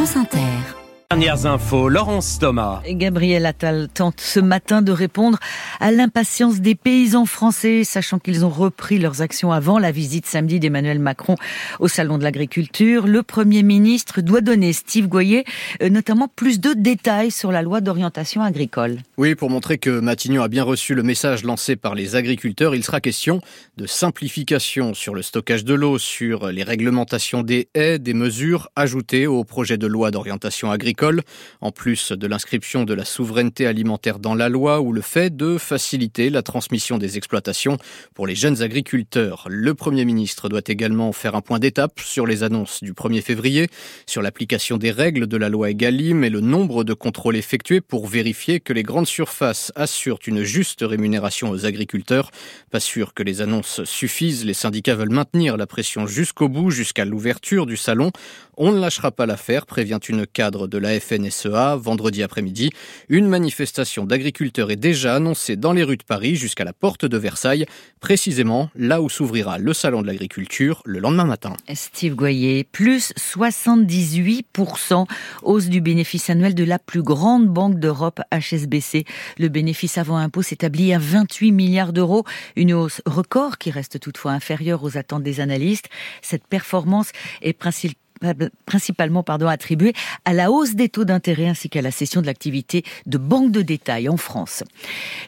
France Inter. Dernières infos, Laurence Thomas. Gabriel Attal tente ce matin de répondre à l'impatience des paysans français, sachant qu'ils ont repris leurs actions avant la visite samedi d'Emmanuel Macron au Salon de l'Agriculture. Le Premier ministre doit donner, Steve Goyer, euh, notamment plus de détails sur la loi d'orientation agricole. Oui, pour montrer que Matignon a bien reçu le message lancé par les agriculteurs, il sera question de simplification sur le stockage de l'eau, sur les réglementations des haies, des mesures ajoutées au projet de loi d'orientation agricole en plus de l'inscription de la souveraineté alimentaire dans la loi ou le fait de faciliter la transmission des exploitations pour les jeunes agriculteurs. Le Premier ministre doit également faire un point d'étape sur les annonces du 1er février, sur l'application des règles de la loi Egalim et le nombre de contrôles effectués pour vérifier que les grandes surfaces assurent une juste rémunération aux agriculteurs. Pas sûr que les annonces suffisent, les syndicats veulent maintenir la pression jusqu'au bout, jusqu'à l'ouverture du salon. On ne lâchera pas l'affaire, prévient une cadre de la FNSEA vendredi après-midi. Une manifestation d'agriculteurs est déjà annoncée dans les rues de Paris jusqu'à la porte de Versailles, précisément là où s'ouvrira le salon de l'agriculture le lendemain matin. Steve Goyer, plus 78%, hausse du bénéfice annuel de la plus grande banque d'Europe, HSBC. Le bénéfice avant impôt s'établit à 28 milliards d'euros, une hausse record qui reste toutefois inférieure aux attentes des analystes. Cette performance est principalement principalement pardon, attribué à la hausse des taux d'intérêt ainsi qu'à la cession de l'activité de banque de détail en France.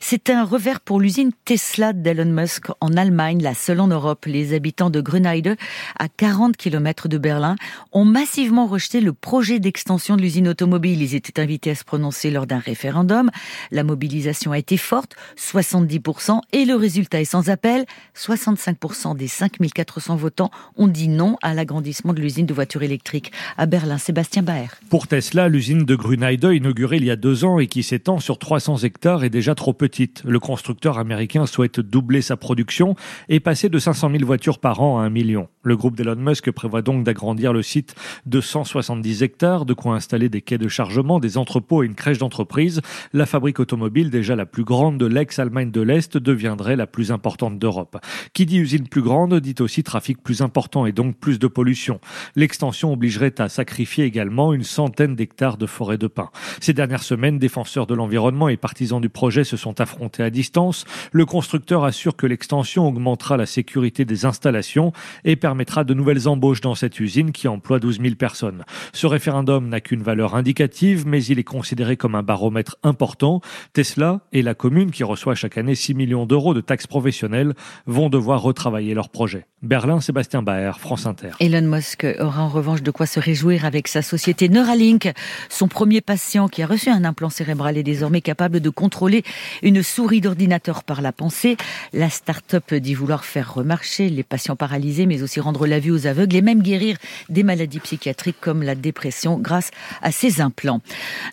C'est un revers pour l'usine Tesla d'Elon Musk en Allemagne, la seule en Europe. Les habitants de Grünheide, à 40 km de Berlin, ont massivement rejeté le projet d'extension de l'usine automobile. Ils étaient invités à se prononcer lors d'un référendum. La mobilisation a été forte, 70%, et le résultat est sans appel. 65% des 5400 votants ont dit non à l'agrandissement de l'usine de voitures électrique à Berlin. Sébastien Baer. Pour Tesla, l'usine de Grünheide, inaugurée il y a deux ans et qui s'étend sur 300 hectares, est déjà trop petite. Le constructeur américain souhaite doubler sa production et passer de 500 000 voitures par an à un million. Le groupe d'Elon Musk prévoit donc d'agrandir le site de 170 hectares, de quoi installer des quais de chargement, des entrepôts et une crèche d'entreprise. La fabrique automobile, déjà la plus grande de l'ex-Allemagne de l'Est, deviendrait la plus importante d'Europe. Qui dit usine plus grande dit aussi trafic plus important et donc plus de pollution. L'extension obligerait à sacrifier également une centaine d'hectares de forêt de pins. Ces dernières semaines, défenseurs de l'environnement et partisans du projet se sont affrontés à distance. Le constructeur assure que l'extension augmentera la sécurité des installations et permettra de nouvelles embauches dans cette usine qui emploie 12 000 personnes. Ce référendum n'a qu'une valeur indicative, mais il est considéré comme un baromètre important. Tesla et la commune, qui reçoit chaque année 6 millions d'euros de taxes professionnelles, vont devoir retravailler leur projet. Berlin, Sébastien Baer, France Inter. Elon Musk aura en revanche de quoi se réjouir avec sa société Neuralink. Son premier patient qui a reçu un implant cérébral est désormais capable de contrôler une souris d'ordinateur par la pensée. La start-up dit vouloir faire remarcher les patients paralysés, mais aussi rendre la vue aux aveugles et même guérir des maladies psychiatriques comme la dépression grâce à ces implants.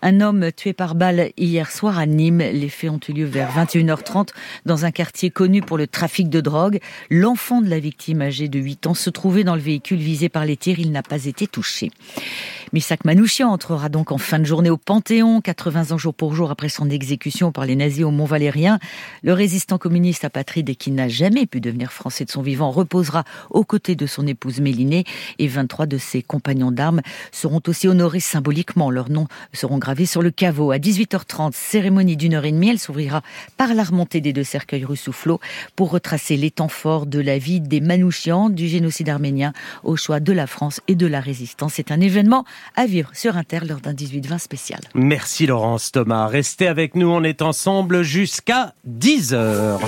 Un homme tué par balle hier soir à Nîmes. Les faits ont eu lieu vers 21h30 dans un quartier connu pour le trafic de drogue. L'enfant de la victime âgé de 8 ans, se trouvait dans le véhicule visé par les tirs. Il n'a pas été touché. Misak Manouchian entrera donc en fin de journée au Panthéon, 80 ans jour pour jour après son exécution par les nazis au Mont-Valérien. Le résistant communiste apatride et qui n'a jamais pu devenir français de son vivant reposera aux côtés de son épouse Mélinée et 23 de ses compagnons d'armes seront aussi honorés symboliquement. Leurs noms seront gravés sur le caveau. À 18h30, cérémonie d'une heure et demie, elle s'ouvrira par la remontée des deux cercueils rue Soufflot pour retracer les temps forts de la vie des Manouchians du génocide arménien au choix de la France et de la résistance. C'est un événement à vivre sur Inter lors d'un 18-20 spécial. Merci Laurence Thomas. Restez avec nous, on est ensemble jusqu'à 10h.